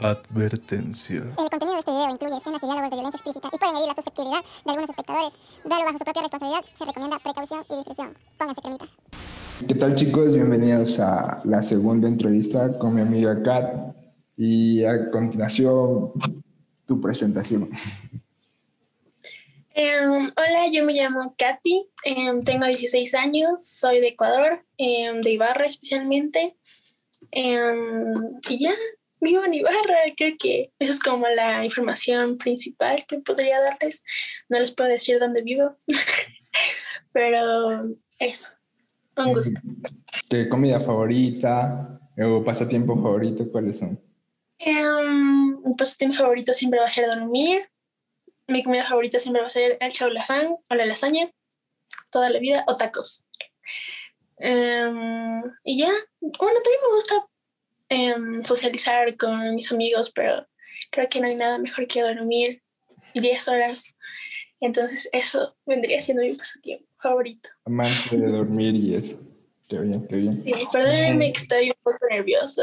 Advertencia. El contenido de este video incluye escenas y diálogos de violencia explícita y pueden herir la susceptibilidad de algunos espectadores. Véalo bajo su propia responsabilidad. Se recomienda precaución y discreción. Pónganse cremita. ¿Qué tal chicos? Bienvenidos a la segunda entrevista con mi amiga Kat y a continuación tu presentación. Em, hola, yo me llamo Katy, em, tengo 16 años, soy de Ecuador, em, de Ibarra especialmente. y ya, vivo en Ibarra, creo que esa es como la información principal que podría darles. No les puedo decir dónde vivo, pero eso, un gusto. ¿Qué comida favorita o pasatiempo favorito cuáles son? Um, mi pasatiempo favorito siempre va a ser dormir. Mi comida favorita siempre va a ser el chaulafán o la lasaña, toda la vida, o tacos. y ya, bueno, también me gusta Em, socializar con mis amigos, pero creo que no hay nada mejor que dormir 10 horas. Entonces eso vendría siendo mi pasatiempo favorito. Amante de dormir y eso. Qué bien, qué bien. Sí, perdónenme que estoy un poco nerviosa.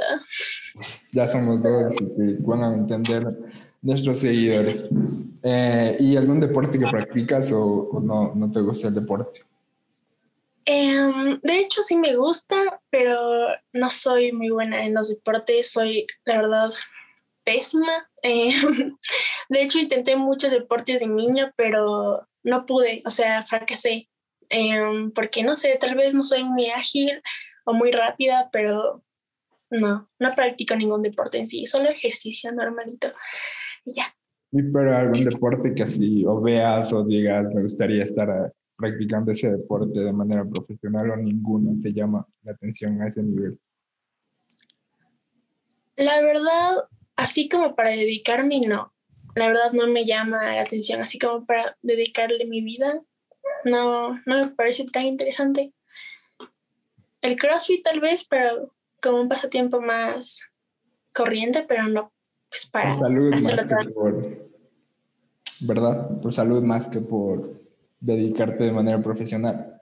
Ya somos dos, así que van a entender nuestros seguidores. Eh, ¿Y algún deporte que practicas o, o no, no te gusta el deporte? Em, de hecho, sí me gusta, pero no soy muy buena en los deportes. Soy, la verdad, pésima. Em, de hecho, intenté muchos deportes de niño, pero no pude, o sea, fracasé. Em, porque no sé, tal vez no soy muy ágil o muy rápida, pero no, no practico ningún deporte en sí, solo ejercicio normalito. Y ya. ¿Y pero algún deporte que así o veas o digas, me gustaría estar practicando ese deporte de manera profesional o ninguno te llama la atención a ese nivel? La verdad, así como para dedicarme, no. La verdad no me llama la atención, así como para dedicarle mi vida, no, no me parece tan interesante. El CrossFit tal vez, pero como un pasatiempo más corriente, pero no pues para hacerlo por, ¿Verdad? Por salud más que por dedicarte de manera profesional.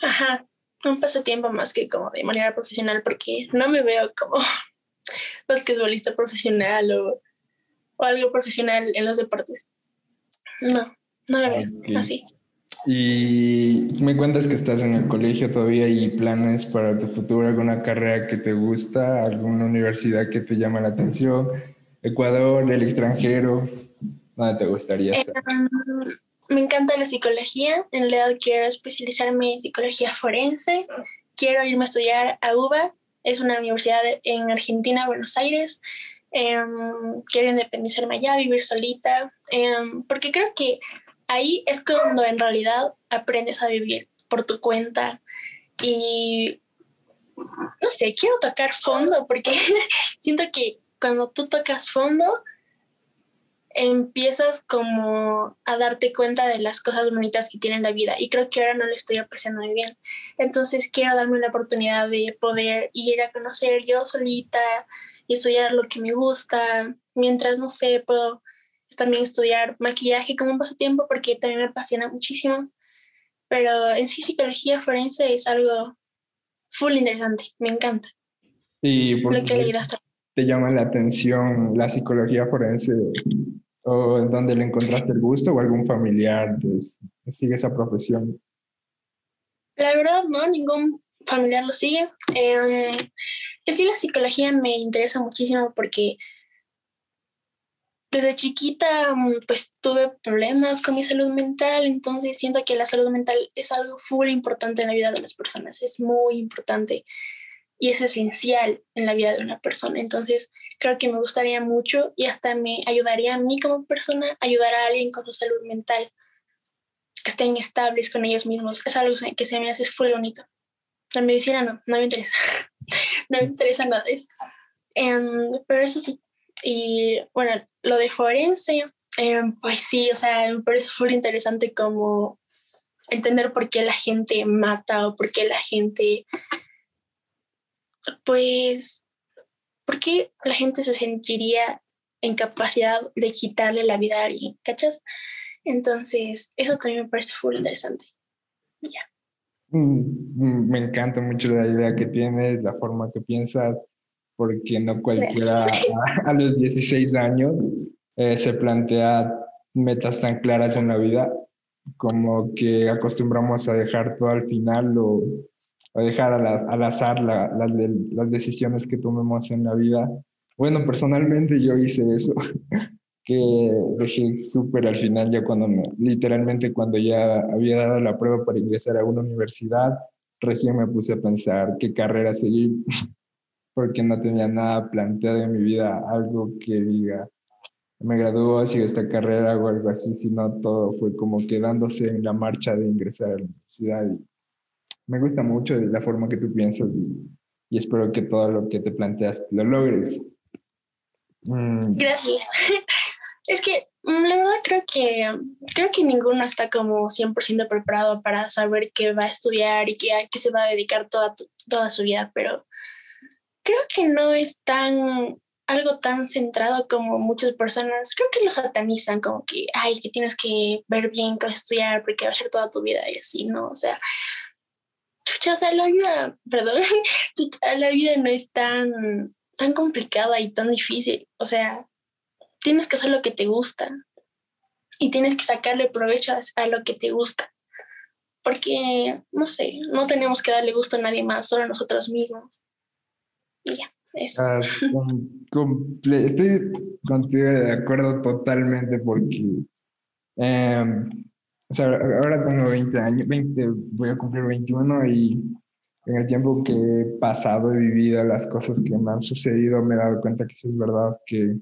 Ajá, un pasatiempo más que como de manera profesional porque no me veo como basquetbolista profesional o, o algo profesional en los deportes. No, no me veo así. Y me cuentas que estás en el colegio todavía y planes para tu futuro, alguna carrera que te gusta, alguna universidad que te llama la atención, Ecuador, el extranjero, ¿dónde te gustaría estar? Em, me encanta la psicología. En realidad quiero especializarme en psicología forense. Quiero irme a estudiar a UBA. Es una universidad en Argentina, Buenos Aires. Em, quiero independizarme allá, vivir solita. Em, porque creo que ahí es cuando en realidad aprendes a vivir por tu cuenta. Y no sé, quiero tocar fondo porque siento que cuando tú tocas fondo, empiezas como a darte cuenta de las cosas bonitas que tiene la vida y creo que ahora no lo estoy apreciando muy bien. Entonces quiero darme la oportunidad de poder ir a conocer yo solita y estudiar lo que me gusta, mientras, no sé, puedo también estudiar maquillaje como un pasatiempo porque también me apasiona muchísimo. Pero en sí psicología forense es algo full interesante, me encanta. ¿Y por qué te llama la atención la psicología forense o en dónde le encontraste el gusto o algún familiar sigue esa profesión? La verdad, no, ningún familiar lo sigue. Eh, sí, la psicología me interesa muchísimo porque desde chiquita pues tuve problemas con mi salud mental, entonces siento que la salud mental es algo full importante en la vida de las personas, es muy importante y es esencial en la vida de una persona. Entonces, creo que me gustaría mucho y hasta me ayudaría a mí como persona ayudar a alguien con su salud mental, que estén estables con ellos mismos. Es algo que se me hace full bonito. La medicina no, no me interesa. no me interesa nada de eso. Em, pero eso sí. Y bueno, lo de forense, em, pues sí, o sea, me parece full interesante como entender por qué la gente mata o por qué la gente pues, ¿por qué la gente se sentiría en capacidad de quitarle la vida a alguien? ¿Cachas? Entonces, eso también me parece full interesante. Ya. Mm, mm, me encanta mucho la idea que tienes, la forma que piensas. porque no cualquiera a, los 16 años eh, se plantea metas tan claras en la vida, como que acostumbramos a dejar todo al final o, a dejar al azar las decisiones que tomemos en la vida. Bueno, personalmente yo hice eso, que dejé súper al final, ya cuando me, literalmente cuando ya había dado la prueba para ingresar a una universidad, recién me puse a pensar qué carrera seguir, porque no tenía nada planteado en mi vida, algo que diga, me graduó, sigo esta carrera o algo así, sino todo fue como quedándose en la marcha de ingresar a la universidad. Y me gusta mucho la forma que tú piensas y, y espero que todo lo que te planteas lo logres. Mm. Gracias. Es que mm, la verdad creo que creo que ninguno está como 100% preparado para saber qué va a estudiar y qué, a qué se va a dedicar toda, toda su vida, pero creo que no es tan algo tan centrado como muchas personas, creo que lo satanizan como que, ay, que tienes que ver bien qué estudiar porque va a ser toda tu vida y así, ¿no? O sea, o sea, la vida, perdón, la vida no es tan, tan complicada y tan difícil, o sea, tienes que hacer lo que te gusta y tienes que sacarle provecho a lo que te gusta. Porque, no sé, no tenemos que darle gusto a nadie más, solo a nosotros mismos. Y ya, eso. Ah, estoy contigo de acuerdo totalmente porque, em, o sea, ahora tengo 20 años, 20, voy a cumplir 21 y en el tiempo que he pasado, he vivido las cosas que me han sucedido, me he dado cuenta que eso es verdad, que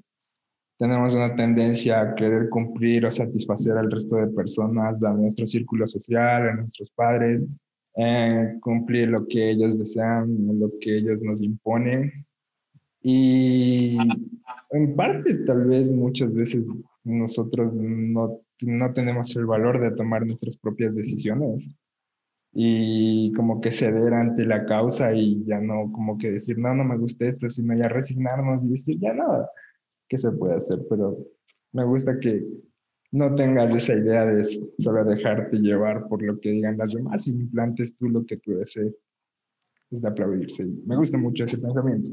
tenemos una tendencia a querer cumplir o satisfacer al resto de personas, a nuestro círculo social, a nuestros padres, eh, cumplir lo que ellos desean, lo que ellos nos imponen. Y en parte, tal vez muchas veces nosotros no, no tenemos el valor de tomar nuestras propias decisiones y como que ceder ante la causa y ya no como que decir, no, no me gusta esto, sino ya resignarnos y decir, ya nada que se puede hacer, pero me gusta que no tengas esa idea de solo dejarte llevar por lo que digan las demás y implantes tú lo que tú desees. Es de aplaudirse. Me gusta mucho ese pensamiento.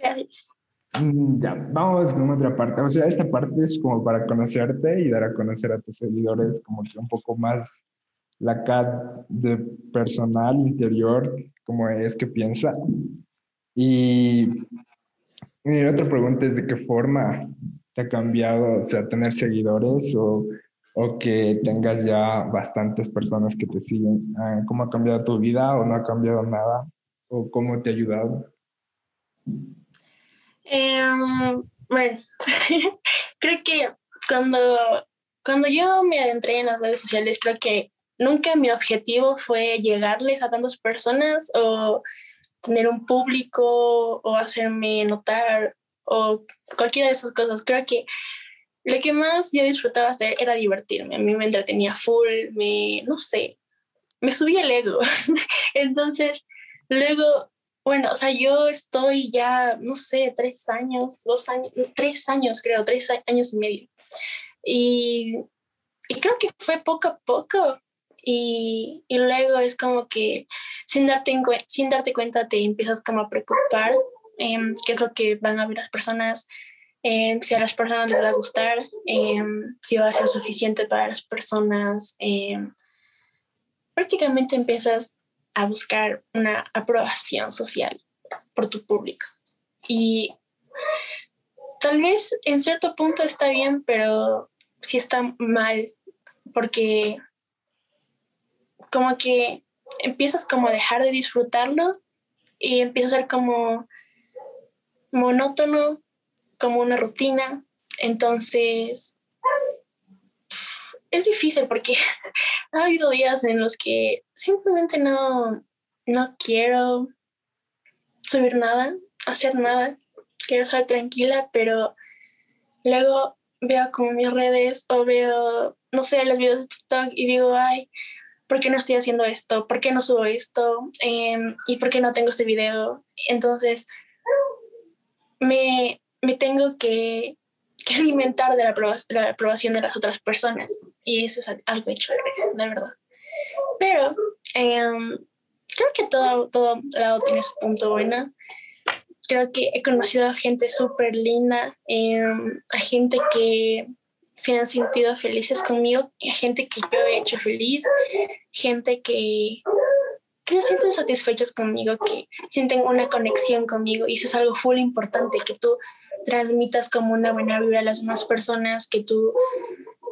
Gracias. Mm, ya, vamos con otra parte. O sea, esta parte es como para conocerte y dar a conocer a tus seguidores como que un poco más la CAD de personal interior, como es que piensa. Y mi otra pregunta es de qué forma te ha cambiado, o sea, tener seguidores o, o que tengas ya bastantes personas que te siguen. Ah, ¿Cómo ha cambiado tu vida o no ha cambiado nada? ¿O cómo te ha ayudado? Em, bueno, creo que cuando, cuando yo me adentré en las redes sociales, creo que nunca mi objetivo fue llegarles a tantas personas o tener un público o hacerme notar o cualquiera de esas cosas. Creo que lo que más yo disfrutaba hacer era divertirme. A mí me entretenía full, me, no sé, me subía el ego. Entonces, luego, bueno, o sea, yo estoy ya, no sé, tres años, dos años, tres años creo, tres años y medio. Y, y creo que fue poco a poco y, y, luego es como que sin darte, sin darte cuenta te empiezas como a preocupar eh, qué es lo que van a ver las personas, eh, si a las personas les va a gustar, eh, si va a ser suficiente para las personas. Em, prácticamente empiezas a buscar una aprobación social por tu público. Y tal vez en cierto punto está bien, pero sí está mal, porque como que empiezas como a dejar de disfrutarlo y empieza a ser como monótono, como una rutina. Entonces, es difícil porque ha habido días en los que simplemente no, no quiero subir nada, hacer nada, quiero estar tranquila, pero luego veo como mis redes o veo, no sé, los videos de TikTok y digo, ay, ¿por qué no estoy haciendo esto? ¿Por qué no subo esto? Em, ¿Y por qué no tengo este video? Entonces, me, me tengo que, que alimentar de la, la, aprobación de las otras personas. Y eso es algo hecho, la verdad. Pero em, creo que todo, todo lado tiene su punto bueno. creo que he conocido a gente súper linda, em, a gente que se han sentido felices conmigo, a gente que yo he hecho feliz, gente que, que se sienten satisfechos conmigo, que sienten una conexión conmigo y eso es algo full importante, que tú transmitas como una buena vibra a las demás personas, que tú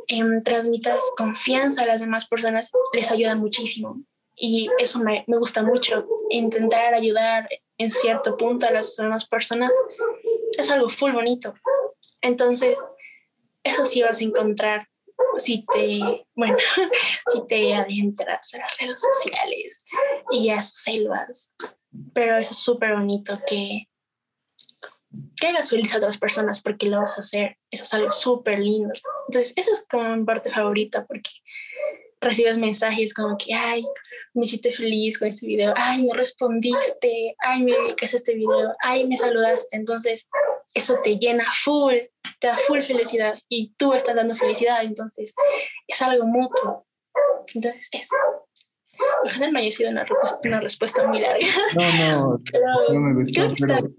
em, transmitas confianza a las demás personas, les ayuda muchísimo. Y eso me, me gusta mucho, intentar ayudar en cierto punto a las demás personas es algo full bonito. Entonces, eso sí vas a encontrar si te, bueno, si te adentras a las redes sociales y a sus selvas. Pero eso es súper bonito que, que hagas feliz a otras personas porque lo vas a hacer. Eso es algo súper lindo. Entonces, eso es como mi parte favorita porque recibes mensajes como que, ay, me hiciste feliz con este video, ay, me respondiste, ay, me dedicaste este video, ay, me saludaste. Entonces, eso te llena full, te da full felicidad y tú estás dando felicidad. Entonces, es algo mutuo. Entonces, eso. Ojalá no haya sido una, una respuesta muy larga. No, no, no me gustó, pero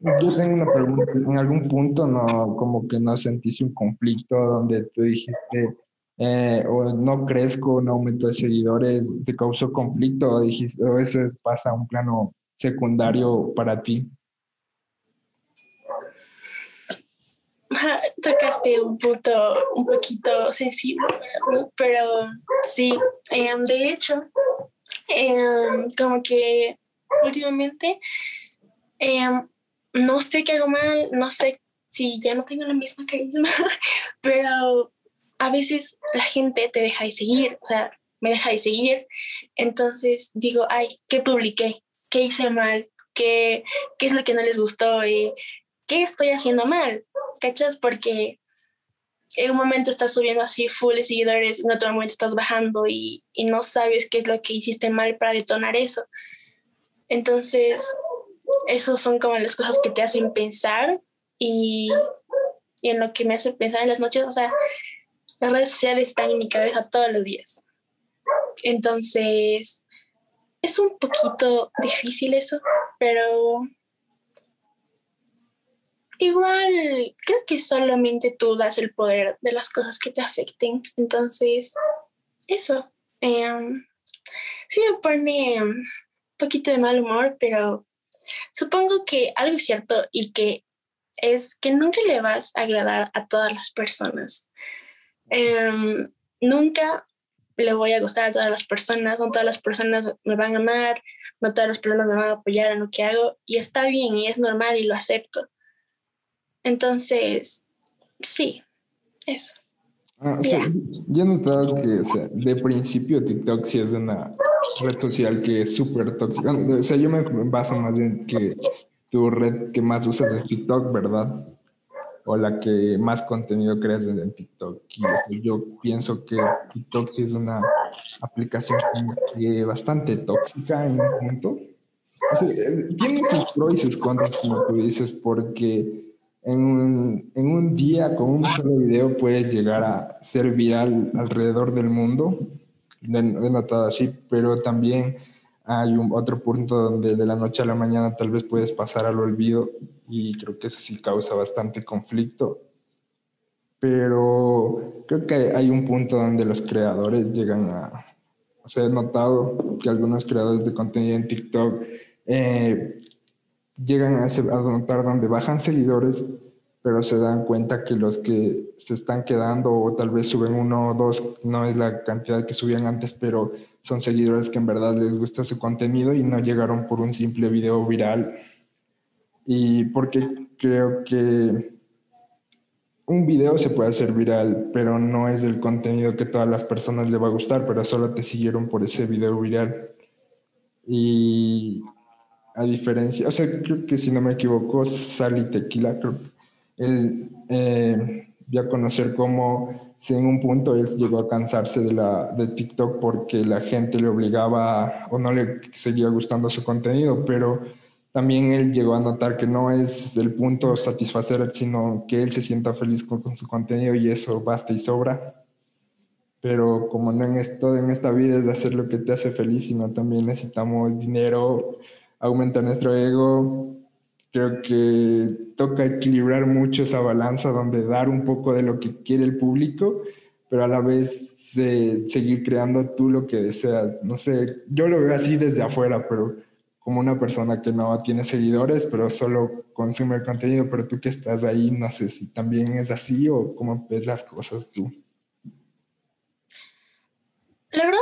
yo tengo una pregunta. ¿En algún punto no, como que no sentiste un conflicto donde tú dijiste, eh, o no crezco, no aumento de seguidores, te causó conflicto o, dijiste, o eso es, pasa a un plano secundario para ti? Tocaste un punto un poquito sensible para mí, pero sí, em, de hecho, em, como que últimamente em, no sé qué hago mal, no sé si ya no tengo la misma carisma, pero a veces la gente te deja de seguir, o sea, me deja de seguir. Entonces digo, ay, ¿qué publiqué? ¿Qué hice mal? ¿Qué, qué es lo que no les gustó? ¿Qué estoy haciendo mal? ¿Cachas? Porque en un momento estás subiendo así full de seguidores, en otro momento estás bajando y, y no sabes qué es lo que hiciste mal para detonar eso. Entonces, esos son como las cosas que te hacen pensar y, y en lo que me hace pensar en las noches, o sea, las redes sociales están en mi cabeza todos los días. Entonces, es un poquito difícil eso, pero igual creo que solamente tú das el poder de las cosas que te afecten. Entonces, eso. Em, sí me pone un poquito de mal humor, pero supongo que algo es cierto y que es que nunca le vas a agradar a todas las personas. Em, nunca le voy a gustar a todas las personas, no todas las personas me van a amar, no todas las personas me van a apoyar en lo que hago y está bien y es normal y lo acepto. Entonces, sí, eso. Ah, yo he notado que de principio TikTok sí es una red social que es súper tóxica. O sea, yo me baso más en que tu red que más usas es TikTok, ¿verdad? o la que más contenido creas en TikTok. Y yo pienso que TikTok es una aplicación bastante tóxica en un punto. Eh, tiene sus pros y sus contras, como tú dices, porque en un, en un día con un solo video puedes llegar a ser viral alrededor del mundo, de notado así, pero también hay un, otro punto donde de la noche a la mañana tal vez puedes pasar al olvido y creo que eso sí causa bastante conflicto. Pero creo que hay un punto donde los creadores llegan a... O sea, he notado que algunos creadores de contenido en TikTok eh, llegan a, a notar donde bajan seguidores, pero se dan cuenta que los que se están quedando o tal vez suben uno o dos, no es la cantidad que subían antes, pero son seguidores que en verdad les gusta su contenido y no llegaron por un simple video viral. Y porque creo que un video se puede hacer viral, pero no es el contenido que todas las personas le va a gustar, pero solo te siguieron por ese video viral. Y a diferencia, o sea, creo que si no me equivoco, Sally Tequila, creo él eh, a conocer cómo si en un punto él llegó a cansarse de, la, de TikTok porque la gente le obligaba o no le seguía gustando su contenido, pero también él llegó a notar que no es el punto satisfacer, sino que él se sienta feliz con, su contenido y eso basta y sobra. Pero como no en esto, en esta vida es de hacer lo que te hace feliz, sino también necesitamos dinero, aumenta nuestro ego Creo que toca equilibrar mucho esa balanza donde dar un poco de lo que quiere el público, pero a la vez seguir creando tú lo que deseas. No sé, yo lo veo así desde afuera, pero como una persona que no tiene seguidores, pero solo consume el contenido, pero tú que estás ahí, no sé si también es así o cómo ves las cosas tú. La verdad,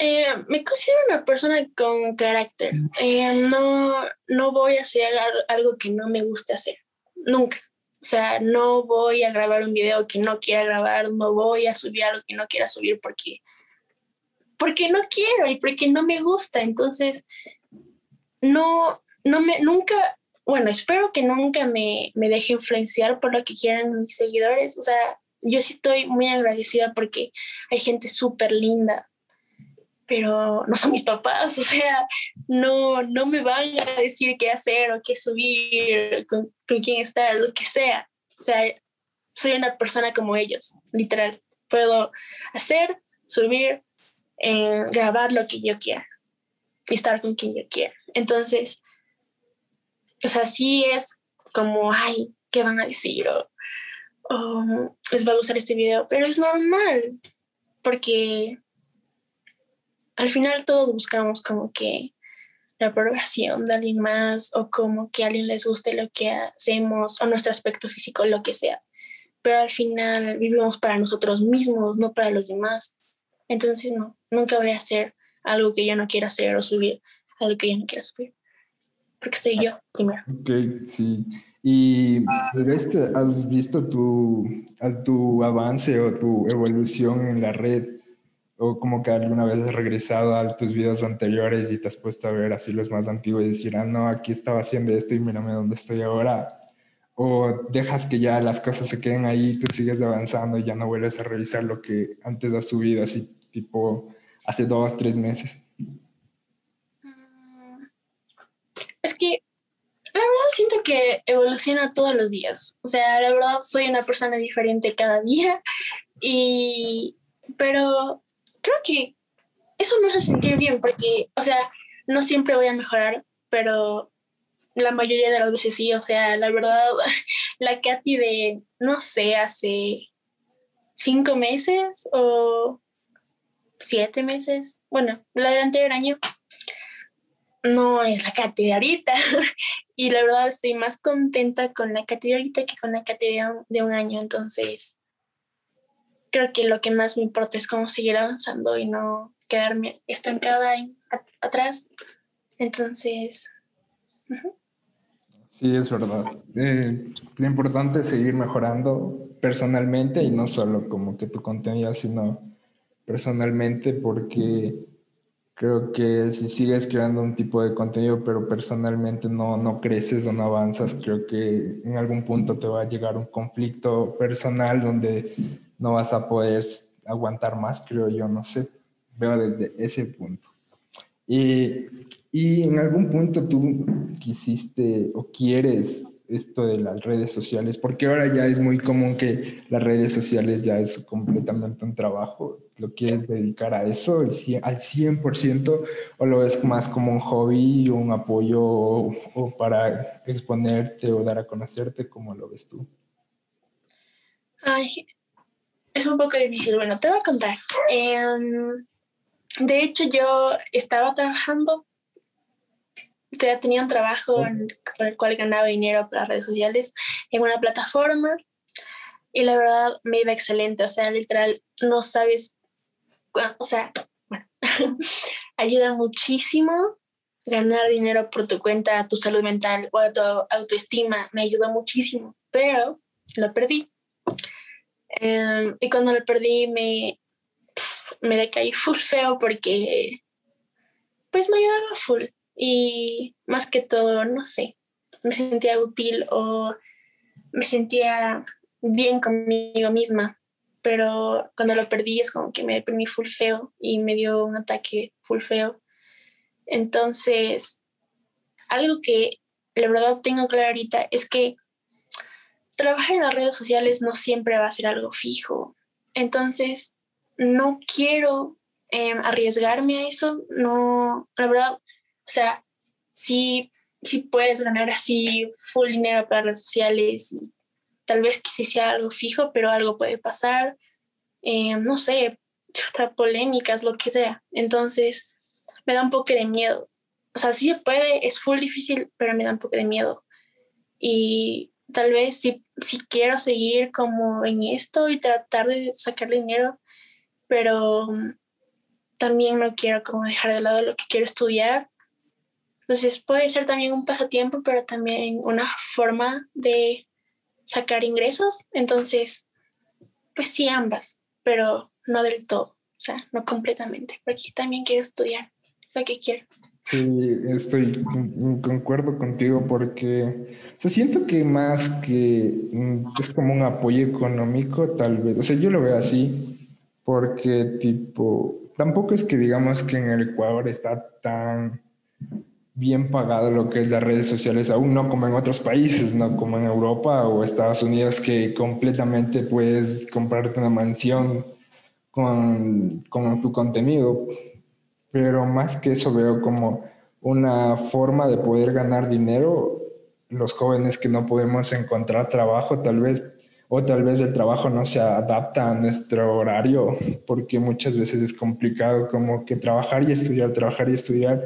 eh, me considero una persona con carácter. Eh, no, no voy a hacer algo que no me guste hacer, nunca. O sea, no voy a grabar un video que no quiera grabar, no voy a subir algo que no quiera subir porque, porque no quiero y porque no me gusta. Entonces, no, no me, nunca, bueno, espero que nunca me, me deje influenciar por lo que quieran mis seguidores. O sea, yo sí estoy muy agradecida porque hay gente súper linda, pero no son mis papás, o sea, no, no me van a decir qué hacer o qué subir, con, quién estar, lo que sea. O sea, soy una persona como ellos, literal. Puedo hacer, subir, eh, grabar lo que yo quiera y estar con quien yo quiera. Entonces, o sea, sí es como, ay, ¿qué van a decir? O, o les va a gustar este video, pero es normal, porque al final todos buscamos como que la aprobación de alguien más o como que a alguien les guste lo que hacemos o nuestro aspecto físico, lo que sea. Pero al final vivimos para nosotros mismos, no para los demás. Entonces, no, nunca voy a hacer algo que yo no quiera hacer o subir algo que yo no quiera subir. Porque soy yo primero. Ok, sí. ¿Y este, has visto tu, tu avance o tu evolución en la red? O como que alguna vez has regresado a tus videos anteriores y te has puesto a ver así los más antiguos y decir, ah, no, aquí estaba haciendo esto y mírame dónde estoy ahora. O dejas que ya las cosas se queden ahí, tú sigues avanzando y ya no vuelves a revisar lo que antes has subido, así tipo hace dos, tres meses. Mm, es que la verdad siento que evoluciona todos los días. O sea, la verdad soy una persona diferente cada día y pero creo que eso me hace sentir bien porque, o sea, no siempre voy a mejorar, pero la mayoría de las veces sí, o sea, la verdad, la Katy de, no sé, hace cinco meses o siete meses, bueno, la del anterior año, no es la Katy de ahorita. y la verdad estoy más contenta con la Katy de ahorita que con la Katy de un año, entonces creo que lo que más me importa es cómo seguir avanzando y no quedarme estancada atrás. Entonces... Sí, es verdad. Eh, lo importante es seguir mejorando personalmente y no solo como que tu contenido, sino personalmente, porque creo que si sigues creando un tipo de contenido, pero personalmente no, no creces o no avanzas, creo que en algún punto te va a llegar un conflicto personal donde no vas a poder aguantar más, creo yo, no sé, veo desde ese punto. Y, y en algún punto tú quisiste o quieres esto de las redes sociales, porque ahora ya es muy común que las redes sociales ya es completamente un trabajo. ¿Lo quieres dedicar a eso al 100% o lo ves más como un hobby o un apoyo o, o para exponerte o dar a conocerte? ¿Cómo lo ves tú? Ay, es un poco difícil. Bueno, te voy a contar. Em, de hecho, yo estaba trabajando, tenía un trabajo con el cual ganaba dinero para redes sociales en una plataforma y la verdad me iba excelente. O sea, literal, no sabes, o sea, bueno, ayuda muchísimo ganar dinero por tu cuenta, tu salud mental o tu autoestima. Me ayuda muchísimo, pero lo perdí. Em, y cuando lo perdí me, me decaí full feo porque pues me ayudaba full. Y más que todo, no sé, me sentía útil o me sentía bien conmigo misma. Pero cuando lo perdí es como que me deprimí full feo y me dio un ataque full feo. Entonces, algo que la verdad tengo claro ahorita es que trabajar en las redes sociales no siempre va a ser algo fijo. Entonces, no quiero em, arriesgarme a eso. No, la verdad, o sea, si si puedes ganar así full dinero para redes sociales, tal vez que sea algo fijo, pero algo puede pasar, eh, no sé, polémicas, lo que sea. Entonces, me da un poco de miedo. O sea, sí se puede, es full difícil, pero me da un poco de miedo. Y tal vez si, si quiero seguir como en esto y tratar de sacar dinero, pero también no quiero como dejar de lado lo que quiero estudiar. Entonces puede ser también un pasatiempo, pero también una forma de sacar ingresos. Entonces, pues sí, ambas, pero no del todo, o sea, no completamente, porque también quiero estudiar lo que quiero. Sí, estoy, concuerdo contigo porque o siento que más que mm, es como un apoyo económico, tal vez, o sea, yo lo veo así, porque tipo, tampoco es que digamos que en el Ecuador está tan bien pagado lo que es las redes sociales, aún no como en otros países, no como en Europa o Estados Unidos, que completamente puedes comprarte una mansión con, con tu contenido pero más que eso veo como una forma de poder ganar dinero. Los jóvenes que no podemos encontrar trabajo, tal vez, o tal vez el trabajo no se adapta a nuestro horario, porque muchas veces es complicado como que trabajar y estudiar, trabajar y estudiar.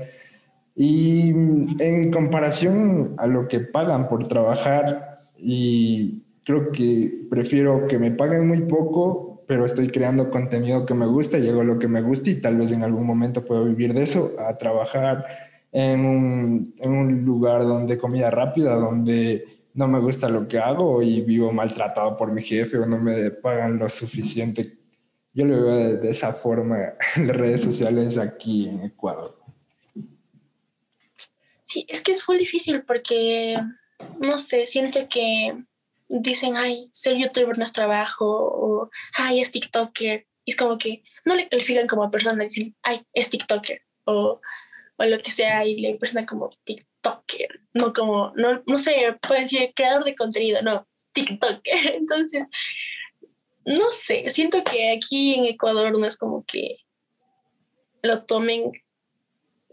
Y en comparación a lo que pagan por trabajar, y creo que prefiero que me paguen muy poco pero estoy creando contenido que me gusta y hago lo que me gusta y tal vez en algún momento puedo vivir de eso, a trabajar en un, en un lugar donde comida rápida, donde no me gusta lo que hago y vivo maltratado por mi jefe o no me pagan lo suficiente. Yo lo veo de, de esa forma en las redes sociales aquí en Ecuador. Sí, es que es muy difícil porque, no sé, siento que dicen, ay, ser youtuber no es trabajo, o ay, es TikToker. Y es como que no le califican como persona, dicen, ay, es TikToker, o, o lo que sea, y le presentan como TikToker, no como, no, no sé, pueden decir creador de contenido, no, TikToker. Entonces, no sé, siento que aquí en Ecuador no es como que lo tomen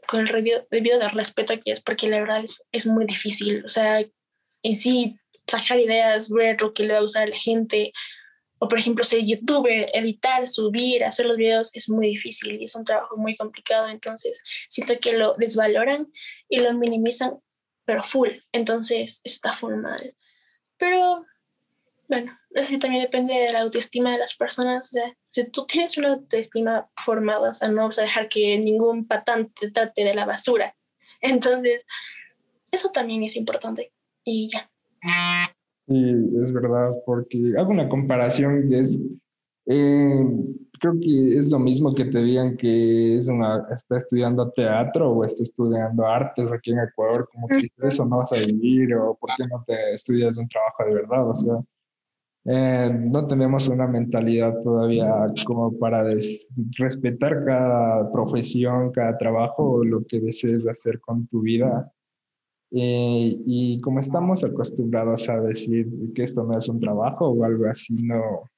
con el debido, de respeto que es, porque la verdad es, es muy difícil. O sea, en sí sacar ideas, ver lo que le va a usar a la gente, o por ejemplo ser youtuber, editar, subir, hacer los videos es muy difícil y es un trabajo muy complicado, entonces siento que lo desvaloran y lo minimizan, pero full, entonces está full mal. Pero bueno, eso también depende de la autoestima de las personas, o sea, si tú tienes una autoestima formada, o sea, no vas a dejar que ningún patán te trate de la basura, entonces eso también es importante y ya. Sí, es verdad, porque hago una comparación y es, eh, creo que es lo mismo que te digan que es una, está estudiando teatro o está estudiando artes aquí en Ecuador, como que eso no vas a vivir o por qué no te estudias un trabajo de verdad, o sea, eh, no tenemos una mentalidad todavía como para respetar cada profesión, cada trabajo o lo que desees hacer con tu vida eh, y como estamos acostumbrados a decir que esto no es un trabajo o algo así, no,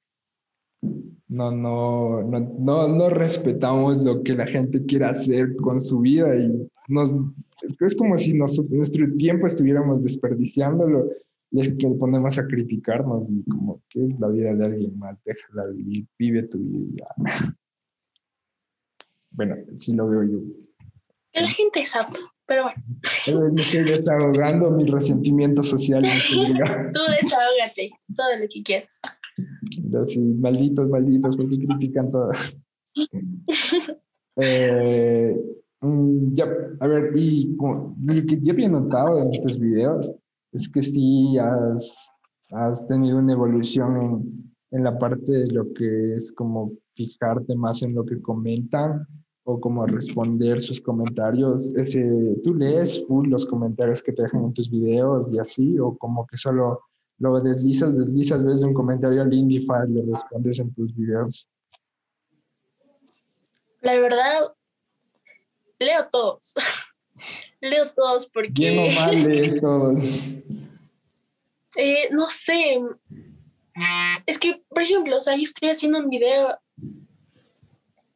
no, no, no, no, respetamos lo que la gente quiere hacer con su vida y nos, es como si nuestro tiempo estuviéramos desperdiciándolo y es que ponemos a criticarnos y como, ¿qué es la vida de alguien más? Déjala vivir, vive tu vida. Bueno, sí lo veo yo. La gente es apta. Pero bueno. Me estoy desahogando mi resentimiento social. Tú desahógate, todo lo que quieras. Sí, malditos, malditos, porque critican todo. eh, mm, ya, a ver, y lo que yo había notado en tus videos es que sí has, has tenido una evolución en, en la parte de lo que es como fijarte más en lo que comentan o como responder sus comentarios. Ese, ¿Tú lees full los comentarios que te dejan en tus videos y así? ¿O como que solo lo deslizas, deslizas, ves un comentario al Indify y le respondes en tus videos? La verdad, leo todos. leo todos porque... Bien o mal lees todos. Eh, no sé. Es que, por ejemplo, o sea, yo estoy haciendo un video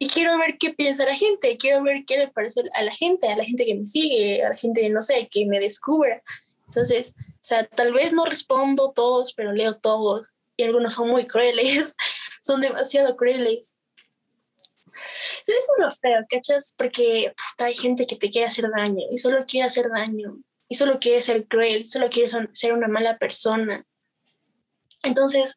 quiero ver qué piensa la gente, quiero ver qué le parece a la gente, a la gente que me sigue, a la gente, no sé, que me descubra. Entonces, o sea, tal vez no respondo todos, pero leo todos y algunos son muy crueles, son demasiado crueles. Eso es feo, ¿cachas? Porque hay gente que te quiere hacer daño y solo quiere hacer daño y solo quiere ser cruel, solo quiere ser una mala persona. Entonces,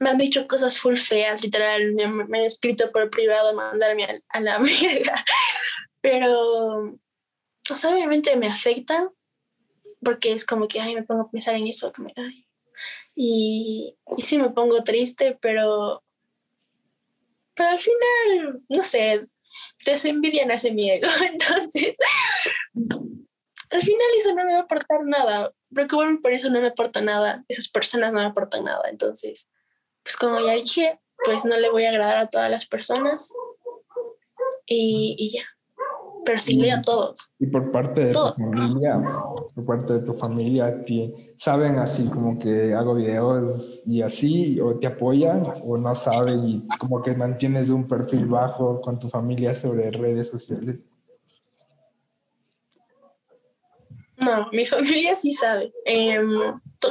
me han dicho cosas full feas, literal, me, han escrito por privado mandarme a, la mierda. Pero, o sea, obviamente me afecta porque es como que, ay, me pongo a pensar en eso, me, ay. Y, y sí me pongo triste, pero, pero al final, no sé, de su envidia nace mi ego. Entonces, al final eso no me va a aportar nada. Preocuparme por eso no me aporta nada. Esas personas no me aportan nada. Entonces, pues como ya dije, pues no le voy a agradar a todas las personas y, y ya. Pero sí leo a todos. Y por parte de tu familia, por parte de tu familia, ¿saben así como que hago videos y así, o te apoyan, o no saben y como que mantienes un perfil bajo con tu familia sobre redes sociales? No, mi familia sí sabe. Em,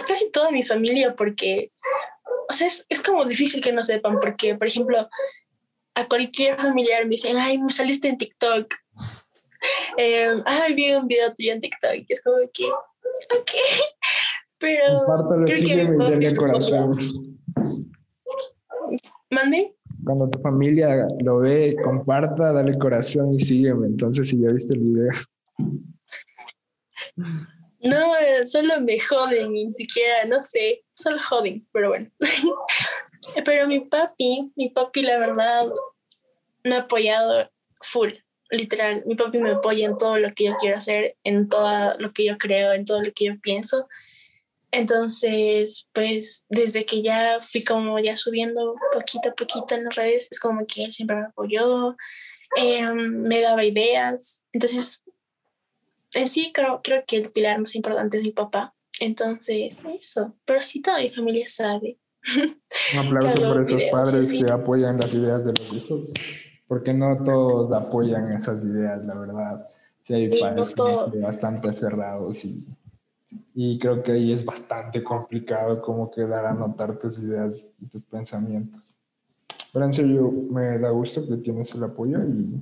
casi toda mi familia, porque o sea, es, es como difícil que no sepan, porque, por ejemplo, a cualquier familiar me dicen, ay, me saliste en TikTok. Eh, ay, vi un video tuyo en TikTok. Y es como que, ok. Pero creo que mi papi corazón. ¿Mande? Cuando tu familia lo ve, comparta, dale corazón y sígueme. Entonces, si ya viste el video. No, solo me joden, ni siquiera, no sé, solo joden, pero bueno. pero mi papi, mi papi, la verdad, me ha apoyado full, literal. Mi papi me apoya en todo lo que yo quiero hacer, en todo lo que yo creo, en todo lo que yo pienso. Entonces, pues desde que ya fui como ya subiendo poquito a poquito en las redes, es como que él siempre me apoyó, em, me daba ideas. Entonces, en sí creo, creo que el pilar más importante es mi papá. Entonces, eso. Pero sí, toda mi familia sabe. Un aplauso por esos padres que apoyan las ideas de los hijos. Porque no todos apoyan esas ideas, la verdad. Sí, hay padres bastante cerrados y, y creo que ahí es bastante complicado como que dar a notar tus ideas y tus pensamientos. Pero en serio, me da gusto que tienes el apoyo y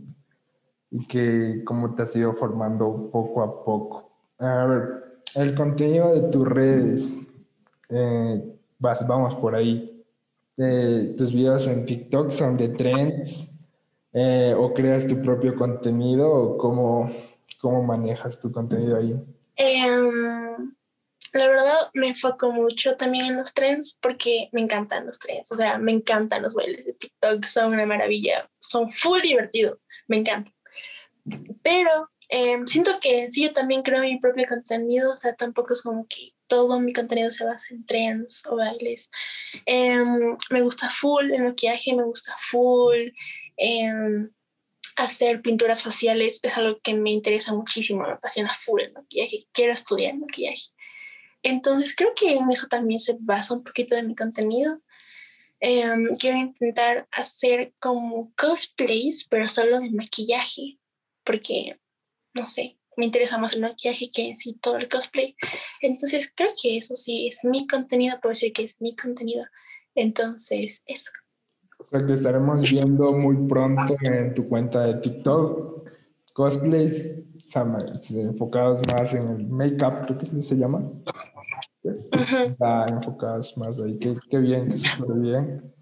y que cómo te has ido formando poco a poco. A ver, el contenido de tus redes, eh, vas, vamos por ahí. Eh, tus videos en TikTok son de trends eh, o creas tu propio contenido o cómo, cómo manejas tu contenido ahí. Em, la verdad me enfoco mucho también en los trends porque me encantan los trends, o sea, me encantan los bailes de TikTok, son una maravilla, son full divertidos, me encantan. Pero em, siento que sí, yo también creo mi propio contenido, o sea, tampoco es como que todo mi contenido se basa en trends o bailes. Em, me gusta full el maquillaje, me gusta full. Em, hacer pinturas faciales es algo que me interesa muchísimo, me apasiona full el maquillaje, quiero estudiar maquillaje. Entonces creo que en eso también se basa un poquito de mi contenido. quiero intentar hacer como cosplays, pero solo de maquillaje porque, no sé, me interesa más el maquillaje que en sí todo el cosplay. Entonces, creo que eso sí es mi contenido, puedo decir que es mi contenido. Entonces, eso. Sea, que estaremos viendo muy pronto en tu cuenta de TikTok cosplays enfocados más en el make-up, creo que se llama. enfocados más ahí. Qué, qué bien, qué súper bien.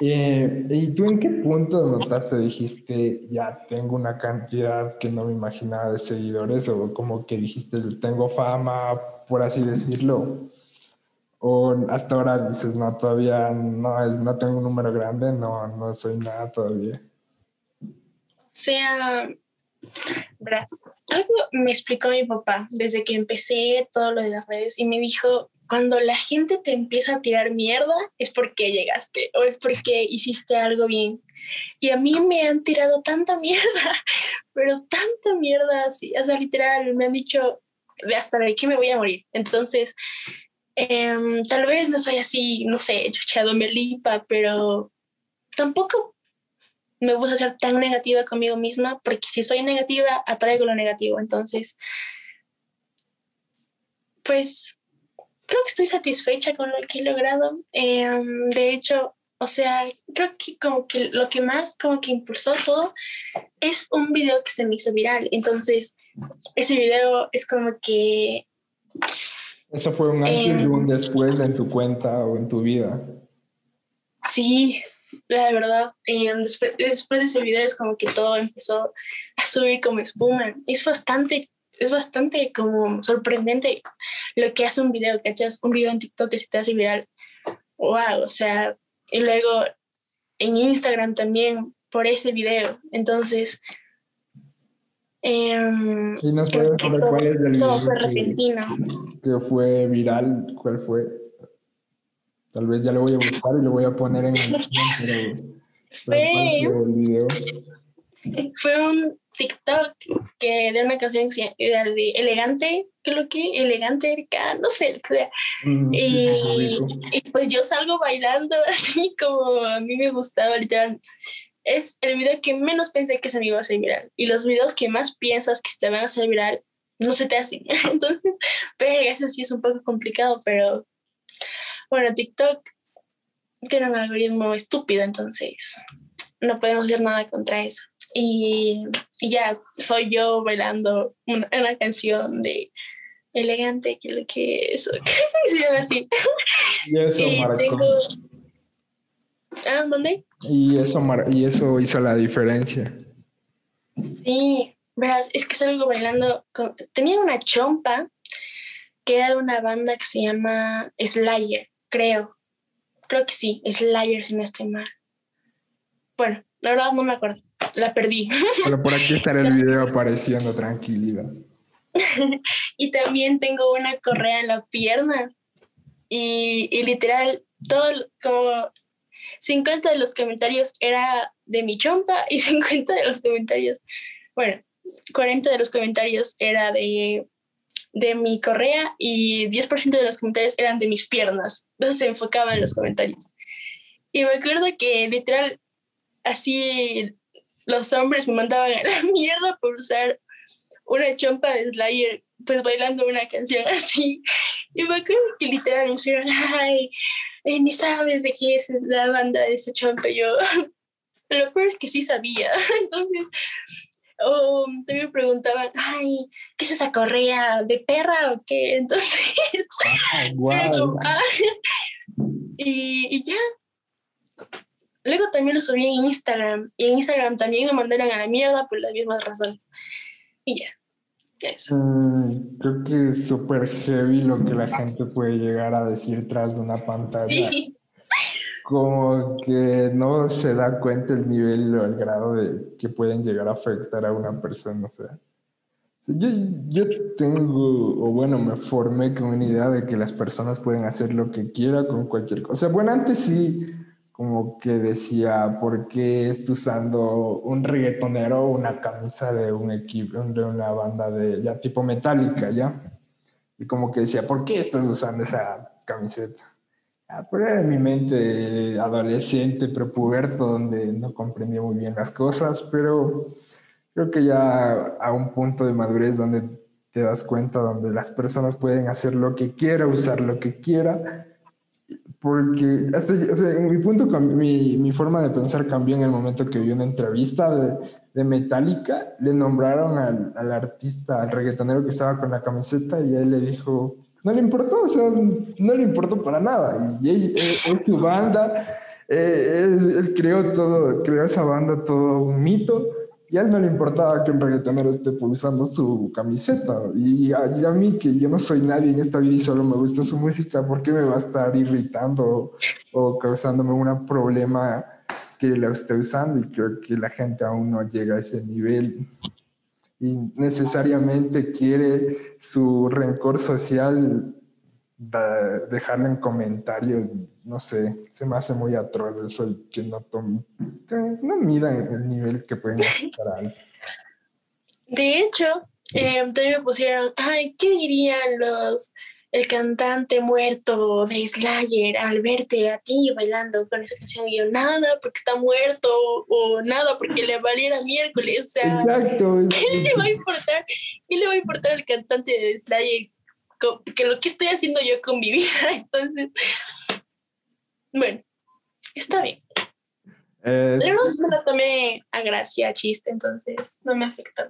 Eh, ¿Y tú en qué punto notaste, dijiste, ya tengo una cantidad que no me imaginaba de seguidores o como que dijiste, tengo fama, por así decirlo? ¿O hasta ahora dices, no, todavía no, es, no tengo un número grande, no, no soy nada todavía? O sea, algo me explicó mi papá desde que empecé todo lo de las redes y me dijo, cuando la gente te empieza a tirar mierda es porque llegaste o es porque hiciste algo bien. Y a mí me han tirado tanta mierda, pero tanta mierda así, o sea, literal, me han dicho de hasta de aquí me voy a morir. Entonces, em, tal vez no soy así, no sé, chuchado melipa, pero tampoco me gusta ser tan negativa conmigo misma, porque si soy negativa, atraigo lo negativo. Entonces, pues creo que estoy satisfecha con lo que he logrado. Em, de hecho, o sea, creo que como que lo que más como que impulsó todo es un video que se me hizo viral. Entonces, ese video es como que... Eso fue un antes y un em, después en tu cuenta o en tu vida. Sí, la verdad. Em, después, después de ese video es como que todo empezó a subir como espuma. Es bastante es bastante como sorprendente lo que hace un video, ¿cachas? Un video en TikTok que se te hace viral. Wow, o sea, y luego en Instagram también por ese video. Entonces, eh, nos puedes saber cuál es el video fue repentino. Que, fue viral, cuál fue. Tal vez ya lo voy a buscar y lo voy a poner en el, video. Fue un TikTok que de una canción que de Elegante, creo que Elegante, no sé, o sea. Mm, y, pues yo salgo bailando así como a mí me gustaba, literal. Es el video que menos pensé que se me iba a hacer viral. Y los videos que más piensas que te van a hacer viral no se te hacen. Entonces, pero eso sí es un poco complicado, pero bueno, TikTok tiene un algoritmo estúpido, entonces no podemos hacer nada contra eso. Y, ya soy yo bailando una, canción de elegante, que lo que eso, se llama así. Y eso Ah, ¿dónde? Y eso, y eso hizo la diferencia. Sí, verás, es que salgo bailando. Tenía una chompa que era de una banda que se llama Slayer, creo. Creo que sí, Slayer, si no estoy mal. Bueno, la verdad no me acuerdo la perdí. Pero por aquí estará el video apareciendo, tranquilidad. y también tengo una correa en la pierna. Y, y, literal, todo como 50 de los comentarios era de mi chompa y 50 de los comentarios, bueno, 40 de los comentarios era de, de mi correa y 10% de los comentarios eran de mis piernas. Entonces se enfocaba en los comentarios. Y me acuerdo que literal, así los hombres me mandaban a la mierda por usar una chompa de Slayer, pues bailando una canción así. Y me acuerdo que literal me dijeron, ay, eh, ni sabes de quién es la banda de esa chompa. Yo, lo peor es que sí sabía. Entonces, o también me preguntaban, ay, ¿qué es esa correa de perra o qué? Entonces, y, y ya, Luego también lo subí en Instagram. Y en Instagram también me mandaron a la mierda por las mismas razones. Y ya. Eso. Mm, creo que es súper heavy lo que la gente puede llegar a decir tras de una pantalla. Como que no se da cuenta el nivel o el grado de que pueden llegar a afectar a una persona. O sea, yo, yo tengo, o bueno, me formé con una idea de que las personas pueden hacer lo que quieran con cualquier cosa. O sea, bueno, antes sí como que decía, ¿por qué estás usando un reggaetonero una camisa de un equipo, de una banda de ya tipo metálica, ya? Y como que decía, ¿por qué estás usando esa camiseta? Ah, pero era en mi mente adolescente, prepuberto, donde no comprendía muy bien las cosas, pero creo que ya a un punto de madurez donde te das cuenta, donde las personas pueden hacer lo que quiera, usar lo que quiera, porque o sea, mi punto, mi, mi, forma de pensar cambió en el momento que vi una entrevista de, de Metallica, le nombraron al, al, artista, al reggaetonero que estaba con la camiseta y él le dijo, no le importó, o sea, no le importó para nada. Y él, él, su banda, eh, él, él, creó todo, creó esa banda todo un mito y a él no le importaba que un reggaetonero esté pulsando su camiseta. Y a, y a, mí, que yo no soy nadie en esta vida y solo me gusta su música, ¿por qué me va a estar irritando o, causándome un problema que la esté usando? Y creo que la gente aún no llega a ese nivel. Y necesariamente quiere su rencor social dejarlo en comentarios, no sé, se me hace muy atroz eso y que no, no midan el nivel que pueden esperar. De hecho, eh, también me pusieron, ay, ¿qué dirían los el cantante muerto de Slayer al verte a ti bailando con esa canción y yo nada porque está muerto o nada porque le valiera miércoles. O sea, Exacto. es- ¿qué le va a importar? ¿Qué le va a importar al cantante de Slayer que lo que estoy haciendo yo con mi vida? Entonces, bueno, está bien. es- Pero no me lo tomé a gracia, a chiste, entonces no me afectó.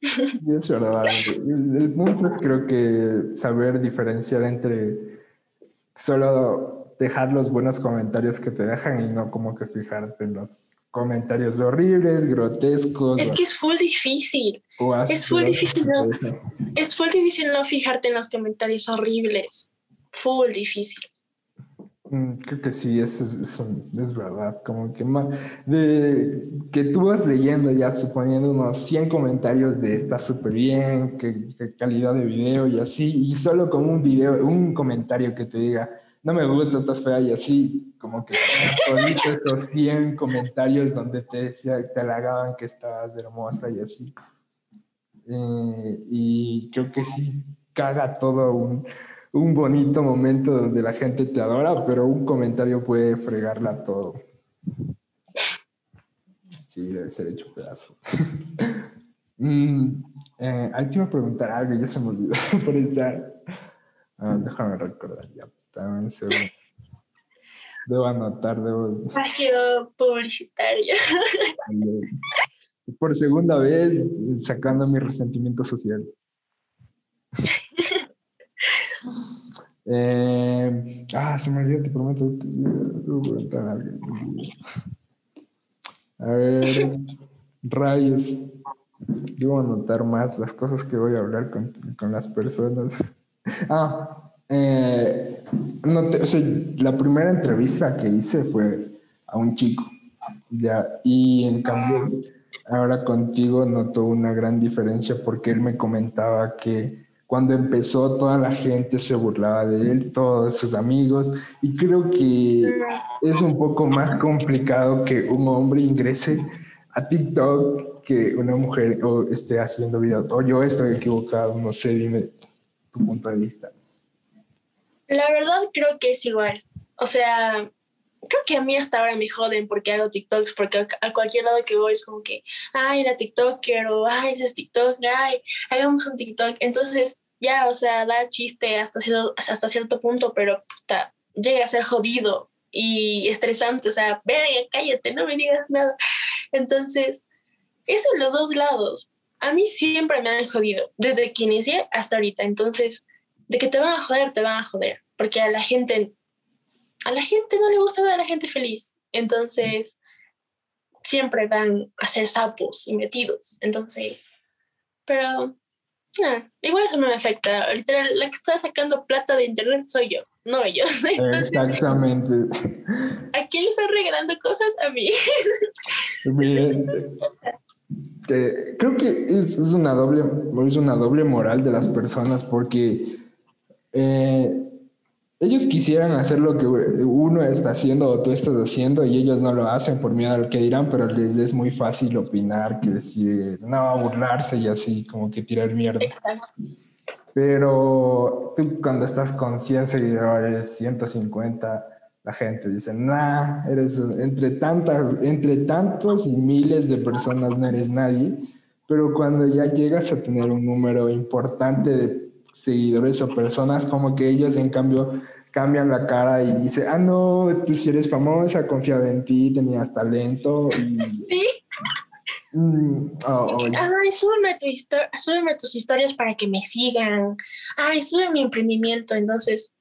Y es verdad. El, punto es creo que saber diferenciar entre solo dejar los buenos comentarios que te dejan y no como que fijarte en los comentarios horribles, grotescos. Es que es full difícil. es full difícil. Es full difícil no fijarte en los comentarios horribles. Full difícil. Mm, Creo que sí, es, es verdad. Como que ma- de que tú vas leyendo ya suponiendo unos 100 comentarios de está súper bien, que calidad de video y así, y solo con un video, un comentario que te diga, no me gusta, estás fea y así, como que toditos esos 100 comentarios donde te decía, te halagaban que estabas hermosa y así. Eh, y creo que sí, caga todo un, un bonito momento donde la gente te adora, pero un comentario puede fregarla todo. Sí, debe ser hecho pedazos. Mm, eh, ahí te iba a preguntar algo, ya se me olvidó por estar. Ah, déjame recordar ya. Dame un segundo. Debo anotar, debo. Espacio publicitario. Por segunda vez sacando mi resentimiento social. Eh, ah, se me olvidó, te prometo. A ver, rayos. Debo anotar más las cosas que voy a hablar con, con las personas. Ah, eh, no o sea, la primera entrevista que hice fue a un chico. Ya, y en cambio, ahora contigo noto una gran diferencia porque él me comentaba que cuando empezó toda la gente se burlaba de él, todos sus amigos, y creo que es un poco más complicado que un hombre ingrese a TikTok que una mujer o esté haciendo videos. O yo estoy equivocado, no sé, dime tu punto de vista. La verdad creo que es igual. O sea, creo que a mí hasta ahora me joden porque hago TikToks, porque a, cualquier lado que voy es como que, ay, era TikToker o ay, ese es TikTok, ay, hagamos un TikTok. Entonces, ya, o sea, da chiste hasta cierto, hasta cierto punto, pero puta, llega a ser jodido y estresante. O sea, verga, cállate, no me digas nada. Entonces, eso en los dos lados. A mí siempre me han jodido, desde que inicié hasta ahorita. Entonces, de que te van a joder, te van a joder, porque a la gente, a la gente no le gusta ver a la gente feliz, entonces siempre van a ser sapos y metidos, entonces, pero, nada, igual eso no me afecta, ahorita la que está sacando plata de internet soy yo, no ellos, entonces, Exactamente. ¿a quién le están regalando cosas? A mí. Bien. Te- creo que es, es una doble, es una doble moral de las personas porque eh, ellos quisieran hacer lo que uno está haciendo o tú estás haciendo y ellos no lo hacen por miedo al que dirán, pero les es muy fácil opinar, que decir, no, burlarse y así, como que tirar mierda. Exacto. Pero tú cuando estás con 100 seguidores, 150, la gente dice, nah, eres entre tantas, entre tantos y miles de personas no eres nadie. Pero cuando ya llegas a tener un número importante de seguidores o personas, como que ellos en cambio cambian la cara y dicen, ah, no, tú sí eres famosa, confiaba en ti, tenías talento. Y, Sí, mm, oh, oh, ay, súbeme, tu súbeme tus historias para que me sigan, ay, sube mi emprendimiento, entonces,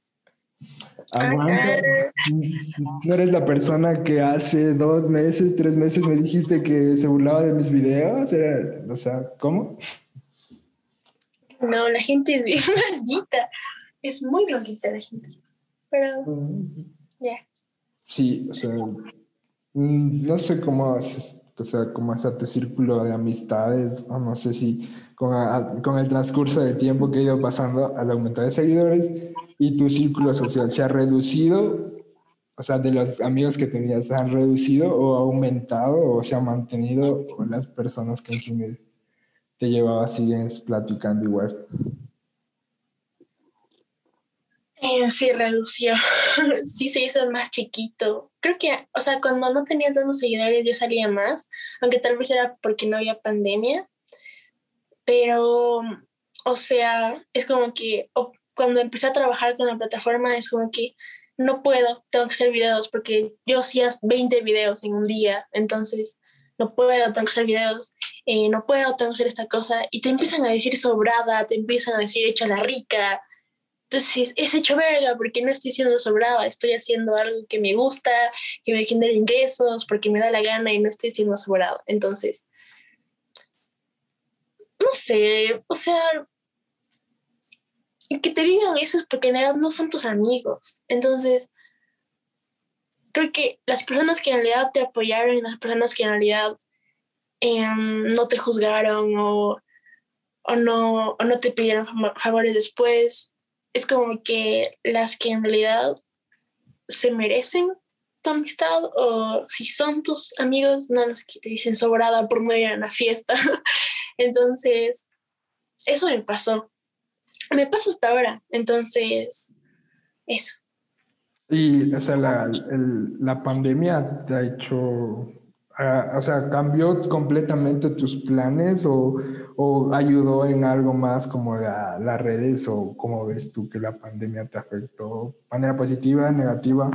Aguanta. No eres la persona que hace dos meses, tres meses me dijiste que se burlaba de mis videos. Era, o sea, ¿cómo? No, la gente es bien maldita. Es muy loquita la gente. Pero ya. Sí, o sea, mm, no sé cómo haces, o sea, cómo a tu círculo de amistades, o no sé si con, a- con el transcurso del tiempo que ha ido pasando has aumentado de seguidores y tu círculo social se ha reducido, o sea, de los amigos que tenías se han reducido o ha aumentado o se ha mantenido con las personas con quienes te llevabas siguen platicando igual. Eh, sí, redució. sí, se hizo más chiquito. Creo que, o sea, cuando no tenía tantos seguidores yo salía más, aunque tal vez era porque no había pandemia. Pero, o sea, es como que cuando empecé a trabajar con la plataforma es como que no puedo, tengo que hacer videos porque yo hacía 20 videos en un día, entonces no puedo, tengo que hacer videos, eh, no puedo, tengo que hacer esta cosa, y te empiezan a decir sobrada, te empiezan a decir hecha la rica, entonces es hecho verga porque no estoy siendo sobrada, estoy haciendo algo que me gusta, que me genere ingresos, porque me da la gana y no estoy siendo sobrada. Entonces, no sé, o sea, que te digan eso es porque en no son tus amigos. Entonces, creo que las personas que en realidad te apoyaron y las personas que en realidad em, no te juzgaron o, o, no, o no te pidieron favores después, es como que las que en realidad se merecen tu amistad o si son tus amigos, no los que te dicen sobrada por no ir a la fiesta. Entonces, eso me pasó. Me pasa hasta ahora. Entonces, eso. Y, o sea, la, la pandemia te ha hecho o sea, ¿cambió completamente tus planes o, o ayudó en algo más como las redes o cómo ves tú que la pandemia te afectó? ¿Manera positiva, negativa?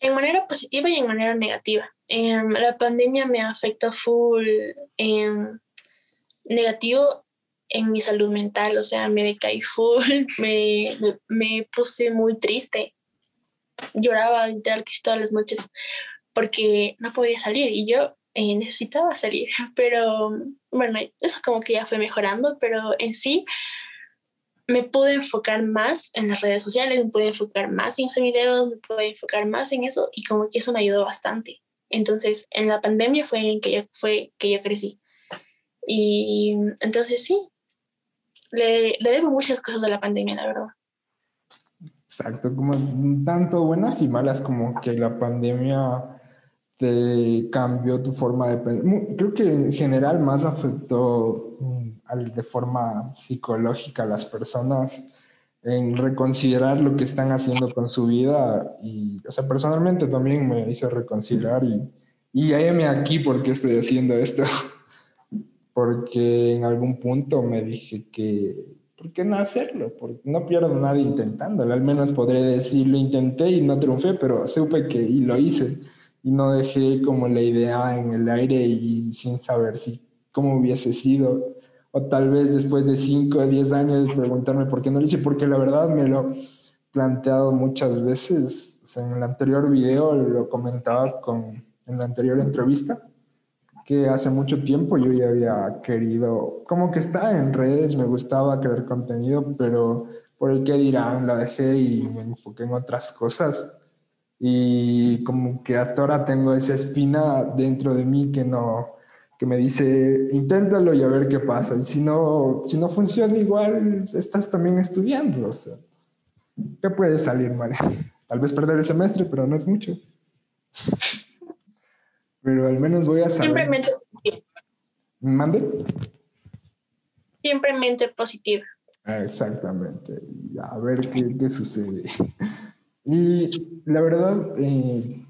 En manera positiva y en manera negativa. Em, la pandemia me afectó full en negativo en mi salud mental, o sea, me decaí full, me, me, puse muy triste. Lloraba literal casi todas las noches porque no podía salir y yo eh, necesitaba salir, pero bueno, eso como que ya fue mejorando, pero en sí me pude enfocar más en las redes sociales, me pude enfocar más en hacer videos, me pude enfocar más en eso y como que eso me ayudó bastante. Entonces, en la pandemia fue en que yo, fue que yo crecí. Y entonces sí, le, le debo muchas cosas a la pandemia, la verdad. Exacto, como tanto buenas y malas como que la pandemia te cambió tu forma de pensar. Creo que en general más afectó mm, de forma psicológica a las personas en reconsiderar lo que están haciendo con su vida y, o sea, personalmente también me hizo reconsiderar y, y me aquí porque estoy haciendo esto. porque en algún punto me dije que, ¿por qué no hacerlo? Porque no pierdo nada intentándolo. Al menos podré decir, lo intenté y no triunfé, pero supe que y lo hice y no dejé como la idea en el aire y sin saber si cómo hubiese sido. O tal vez después de 5 o 10 años preguntarme por qué no lo hice, porque la verdad me lo he planteado muchas veces. en el anterior video lo comentaba con, en la anterior entrevista, que hace mucho tiempo yo ya había querido, como que está en redes, me gustaba crear contenido, pero por el que dirán, la dejé y me enfoqué en otras cosas. Y como que hasta ahora tengo esa espina dentro de mí que no que me dice inténtalo y a ver qué pasa y si no si no funciona igual estás también estudiando o sea qué puede salir mal. Tal vez perder el semestre pero no es mucho pero al menos voy a saber. Mande simplemente positiva. Ah, exactamente. A ver qué, qué sucede. Y la verdad, eh,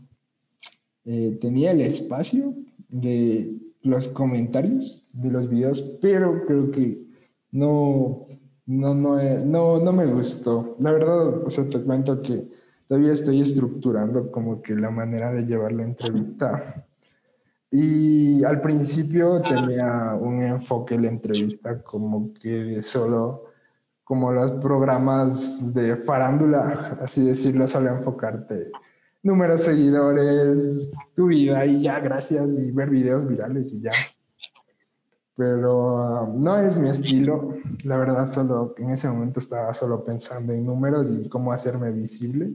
eh, tenía el espacio de los comentarios de los videos, pero creo que no, no, no, eh, no, no me gustó. La verdad, o sea, te cuento que todavía estoy estructurando como que la manera de llevar la entrevista. Y al principio tenía un enfoque en la entrevista como que solo como los programas de farándula, así decirlo, solo enfocarte números, seguidores, tu vida y ya, gracias, y ver videos virales y ya. Pero um, no es mi estilo, la verdad, solo en ese momento estaba solo pensando en números y cómo hacerme visible.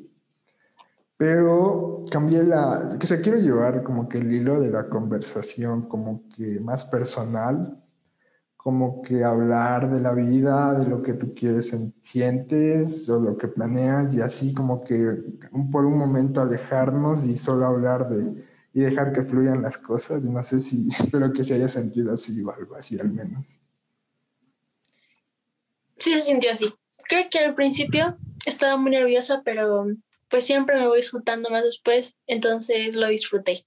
Pero cambié la, que se quiero llevar como que el hilo de la conversación como que más personal como que hablar de la vida, de lo que tú quieres, sientes o lo que planeas y así como que por un momento alejarnos y solo hablar de y dejar que fluyan las cosas. No sé si, espero que se haya sentido así o algo así al menos. Sí se sintió así. creo que al principio estaba muy nerviosa, pero pues siempre me voy disfrutando más después, entonces lo disfruté.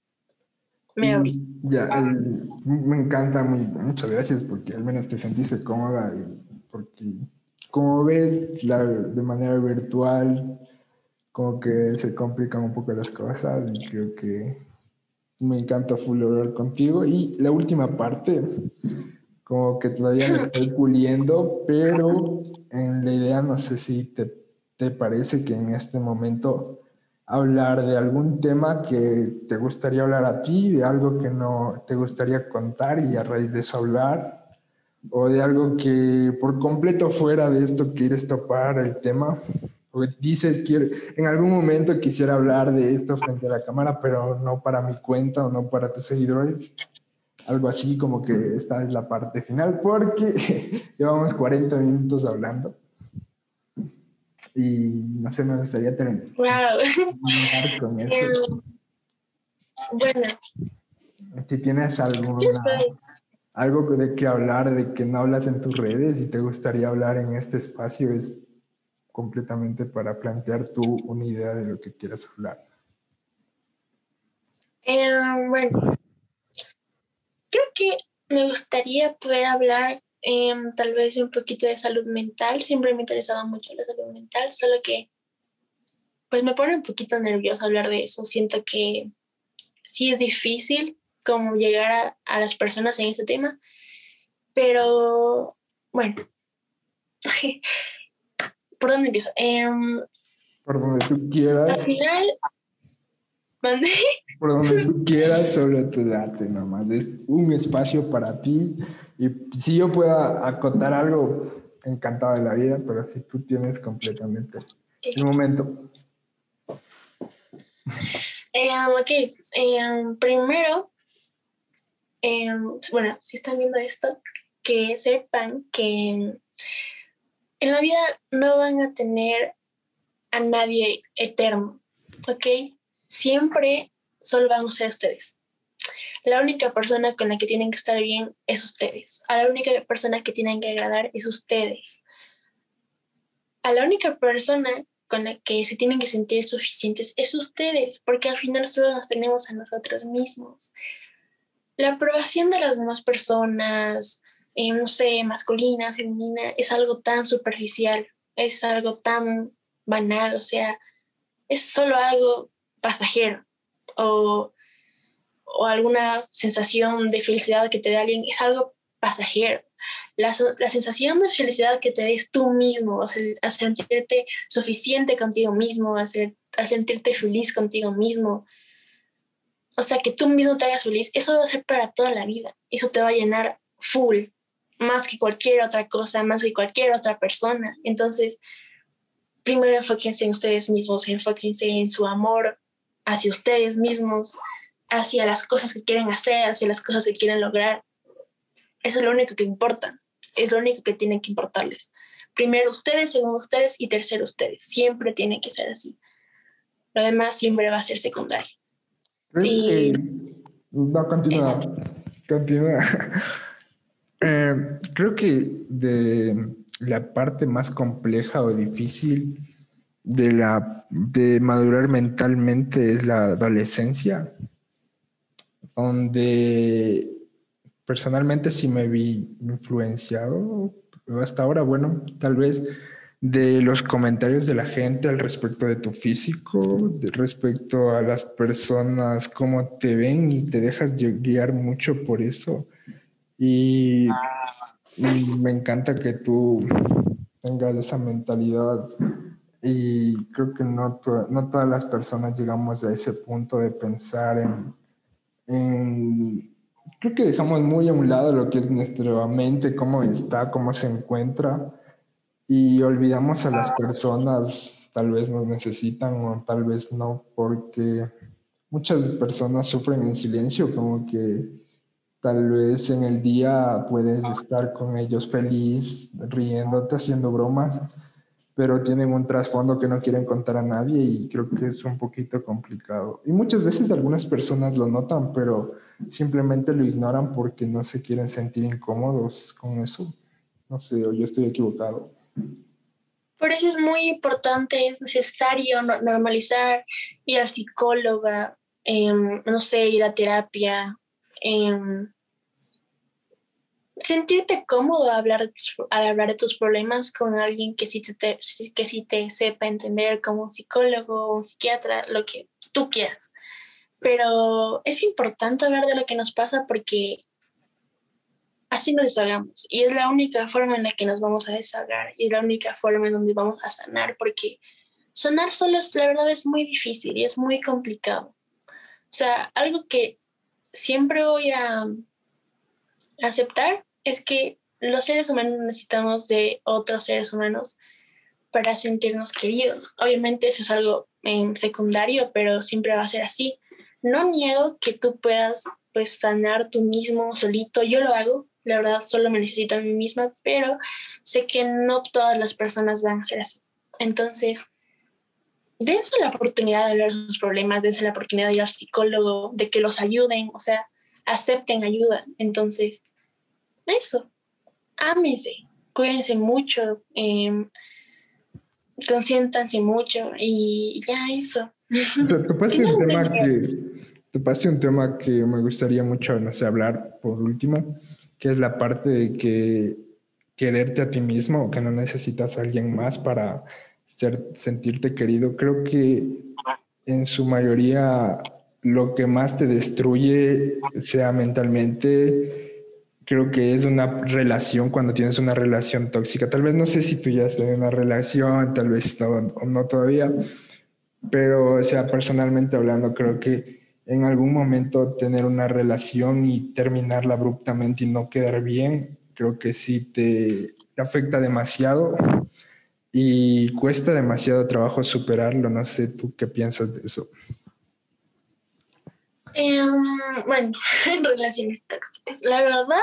Me abrí. Ya, me encanta, muchas gracias porque al menos te sentiste cómoda y porque como ves la, de manera virtual como que se complican un poco las cosas y creo que me encanta full hablar contigo y la última parte como que todavía me estoy puliendo pero en la idea no sé si te, te parece que en este momento hablar de algún tema que te gustaría hablar a ti, de algo que no te gustaría contar y a raíz de eso hablar, o de algo que por completo fuera de esto quieres topar el tema, o dices, quiero, en algún momento quisiera hablar de esto frente a la cámara, pero no para mi cuenta o no para tus seguidores. Algo así como que esta es la parte final, porque llevamos 40 minutos hablando. Y no sé, me gustaría terminar wow. con eso. Eh, bueno. Si tienes alguna, algo de que hablar, de que no hablas en tus redes y te gustaría hablar en este espacio, es completamente para plantear tú una idea de lo que quieras hablar. Eh, bueno, creo que me gustaría poder hablar Em, tal vez un poquito de salud mental. Siempre me ha interesado mucho la salud mental, solo que pues me pone un poquito nerviosa hablar de eso. Siento que sí es difícil como llegar a, a las personas en este tema, pero bueno, ¿por dónde empiezo? Em, Por donde tú quieras. Al final, mandé. Por donde tú quieras, solo tu date nomás. Es un espacio para ti. Y si yo puedo acotar algo, encantado de la vida, pero si tú tienes completamente el momento. Eh, ok, eh, primero, eh, bueno, si están viendo esto, que sepan que en la vida no van a tener a nadie eterno, ¿ok? Siempre solo van a ser ustedes. La única persona con la que tienen que estar bien es ustedes. A la única persona que tienen que agradar es ustedes. A la única persona con la que se tienen que sentir suficientes es ustedes, porque al final solo nos tenemos a nosotros mismos. La aprobación de las demás personas, eh, no sé, masculina, femenina, es algo tan superficial, es algo tan banal, o sea, es solo algo pasajero o, o alguna sensación de felicidad que te da alguien es algo pasajero. La, la, sensación de felicidad que te des tú mismo, a sentirte suficiente contigo mismo, a sentirte feliz contigo mismo, o sea, que tú mismo te hagas feliz, eso va a ser para toda la vida. Eso te va a llenar full, más que cualquier otra cosa, más que cualquier otra persona. Entonces, primero enfóquense en ustedes mismos, enfóquense en su amor hacia ustedes mismos, hacia las cosas que quieren hacer, hacia las cosas que quieren lograr. Eso es lo único que importa, es lo único que tienen que importarles. Primero ustedes, segundo ustedes y tercero ustedes. Siempre tienen que ser así. Lo demás siempre va a ser secundario. Y... No, continúa. Continúa. eh, creo que de la parte más compleja o difícil de, la, de madurar mentalmente es la adolescencia, donde personalmente sí me vi influenciado hasta ahora, bueno, tal vez de los comentarios de la gente al respecto de tu físico, de respecto a las personas, cómo te ven y te dejas guiar mucho por eso. Y, y me encanta que tú tengas esa mentalidad y creo que no, no todas las personas llegamos a ese punto de pensar en, en, Creo que dejamos muy a un lado lo que es nuestra mente, cómo está, cómo se encuentra, y olvidamos a las personas, tal vez nos necesitan o tal vez no, porque muchas personas sufren en silencio, como que tal vez en el día puedes estar con ellos feliz, riéndote, haciendo bromas, pero tienen un trasfondo que no quieren contar a nadie y creo que es un poquito complicado. Y muchas veces algunas personas lo notan, pero simplemente lo ignoran porque no se quieren sentir incómodos con eso. No sé, o yo estoy equivocado. Por eso es muy importante, es necesario normalizar, ir al psicóloga, em, no sé, ir a terapia, em, sentirte cómodo al hablar, al hablar de tus problemas con alguien que sí te, que sí te sepa entender como un psicólogo, un psiquiatra, lo que tú quieras. Pero es importante hablar de lo que nos pasa porque así nos desahogamos. Y es la única forma en la que nos vamos a desahogar y es la única forma en donde vamos a sanar porque sanar solo es, la verdad es muy difícil y es muy complicado. O sea, algo que siempre voy a aceptar es que los seres humanos necesitamos de otros seres humanos para sentirnos queridos. Obviamente eso es algo secundario, pero siempre va a ser así. No niego que tú puedas pues sanar tú mismo solito. Yo lo hago, la verdad solo me necesito a mí misma, pero sé que no todas las personas van a ser así. Entonces, dense la oportunidad de ver sus problemas, dense la oportunidad de ir al psicólogo, de que los ayuden, o sea, acepten ayuda. Entonces, eso, ámense, cuídense mucho, eh, consiéntanse mucho y ya eso. Te, pasé un tema que, te un tema que me gustaría mucho, no sé, hablar por último, que es la parte de que quererte a ti mismo, que no necesitas a alguien más para ser, sentirte querido. Creo que en su mayoría lo que más te destruye, sea mentalmente, creo que es una relación cuando tienes una relación tóxica. Tal vez no sé si tú ya estás en una relación, tal vez no, no todavía, pero o sea, personalmente hablando, creo que en algún momento tener una relación y terminarla abruptamente y no quedar bien, creo que sí te afecta demasiado y cuesta demasiado trabajo superarlo. No sé tú qué piensas de eso. Em, bueno, en relaciones tóxicas. La verdad,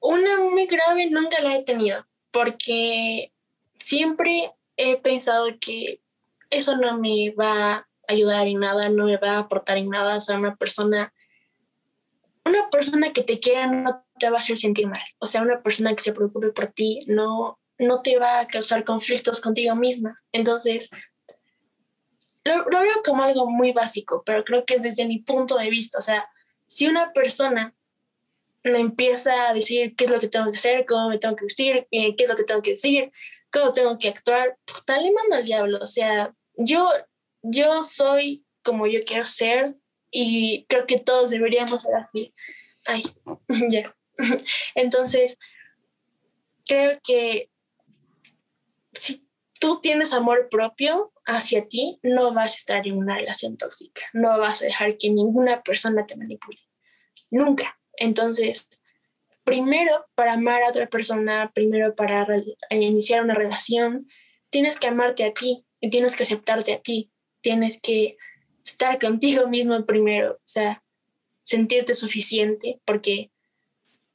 una muy grave nunca la he tenido, porque siempre he pensado que eso no me va a ayudar en nada, no me va a aportar en nada. O sea, una persona, una persona que te quiera no te va a hacer sentir mal. O sea, una persona que se preocupe por ti no, no te va a causar conflictos contigo misma. Entonces, lo, veo como algo muy básico, pero creo que es desde mi punto de vista. O sea, si una persona me empieza a decir qué es lo que tengo que hacer, cómo me tengo que vestir, eh, qué es lo que tengo que decir, cómo tengo que actuar, puta, le mando al diablo. O sea, yo, yo soy como yo quiero ser y creo que todos deberíamos ser así. Ay, ya. Entonces, creo que si tú tienes amor propio hacia ti, no vas a estar en una relación tóxica, no vas a dejar que ninguna persona te manipule, nunca. Entonces, primero para amar a otra persona, primero para iniciar una relación, tienes que amarte a ti y tienes que aceptarte a ti, tienes que estar contigo mismo primero, o sea, sentirte suficiente porque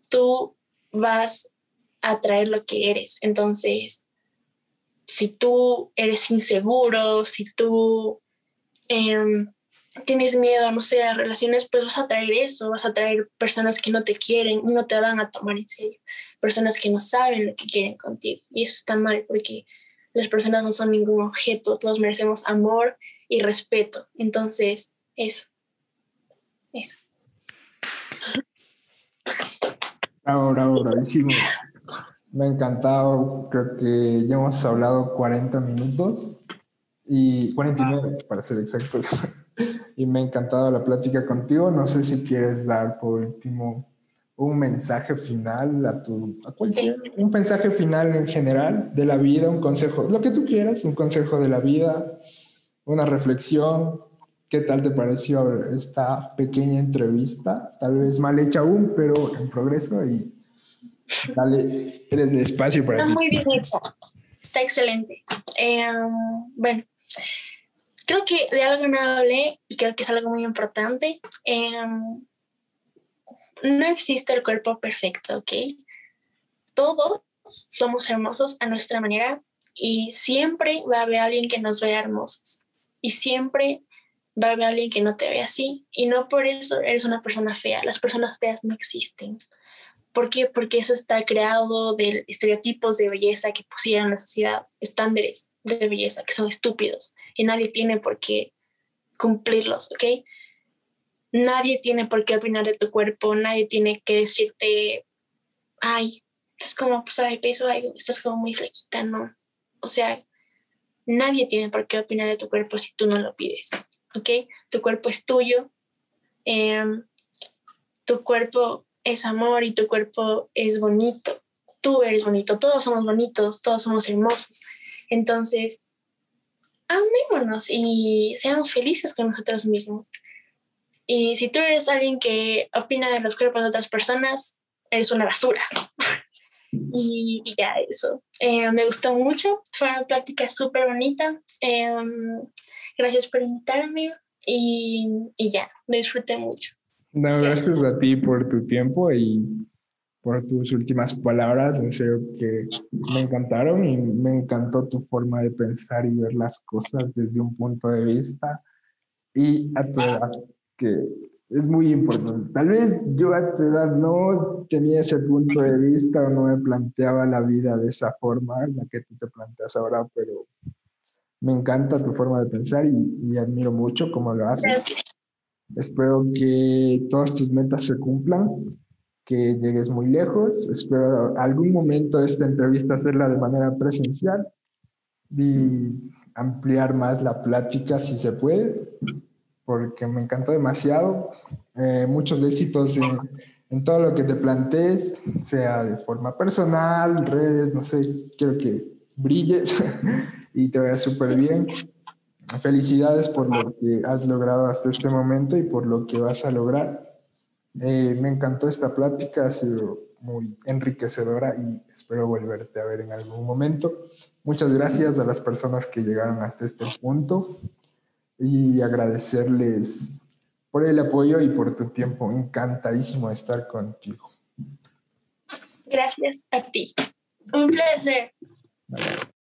tú vas a traer lo que eres. Entonces, si tú eres inseguro, si tú em, tienes miedo, no sé, a relaciones, pues vas a traer eso, vas a traer personas que no te quieren y no te van a tomar en serio, personas que no saben lo que quieren contigo. Y eso está mal porque las personas no son ningún objeto, todos merecemos amor y respeto. Entonces, eso. Eso. Ahora, ahora, me ha encantado, creo que ya hemos hablado 40 minutos y 49 para ser exactos. y me ha encantado la plática contigo. No sé si quieres dar por último un mensaje final a tu, a cualquier, un mensaje final en general de la vida, un consejo, lo que tú quieras, un consejo de la vida, una reflexión. ¿Qué tal te pareció esta pequeña entrevista? Tal vez mal hecha aún, pero en progreso y Dale, eres espacio para Está muy bien hecha. Está excelente. Em, bueno, creo que de algo no hablé y creo que es algo muy importante. Em, no existe el cuerpo perfecto, ¿ok? Todos somos hermosos a nuestra manera y siempre va a haber alguien que nos vea hermosos. Y siempre va a haber alguien que no te ve así y no por eso eres una persona fea. Las personas feas no existen. ¿Por qué? Porque eso está creado de estereotipos de belleza que pusieron la sociedad, estándares de belleza que son estúpidos y nadie tiene por qué cumplirlos, ¿ok? Nadie tiene por qué opinar de tu cuerpo, nadie tiene que decirte, ay, estás como pasada de peso, ay, estás como muy flaquita, no. O sea, nadie tiene por qué opinar de tu cuerpo si tú no lo pides. ¿ok? Tu cuerpo es tuyo, em, tu cuerpo es amor y tu cuerpo es bonito. Tú eres bonito, todos somos bonitos, todos somos hermosos. Entonces, amémonos y seamos felices con nosotros mismos. Y si tú eres alguien que opina de los cuerpos de otras personas, eres una basura. y, ya eso. Eh, me gustó mucho, fue una plática súper bonita. Em, Gracias por invitarme y, y ya, me disfruté mucho. No, gracias a ti por tu tiempo y por tus últimas palabras. En serio que me encantaron y me encantó tu forma de pensar y ver las cosas desde un punto de vista y a tu edad, que es muy importante. Tal vez yo a tu edad no tenía ese punto de vista o no me planteaba la vida de esa forma, la que tú te planteas ahora, pero me encanta tu forma de pensar y, admiro mucho cómo lo haces. Espero que todas tus metas se cumplan, que llegues muy lejos. Espero algún momento esta entrevista hacerla de manera presencial y ampliar más la plática si se puede, porque me encantó demasiado. Eh, muchos éxitos en, en todo lo que te plantees, sea de forma personal, redes, no sé, quiero que brilles y te vaya súper bien. Felicidades por lo que has logrado hasta este momento y por lo que vas a lograr. Eh, me encantó esta plática, ha sido muy enriquecedora y espero volverte a ver en algún momento. Muchas gracias a las personas que llegaron hasta este punto y agradecerles por el apoyo y por tu tiempo. Encantadísimo estar contigo. Gracias a ti. Un placer.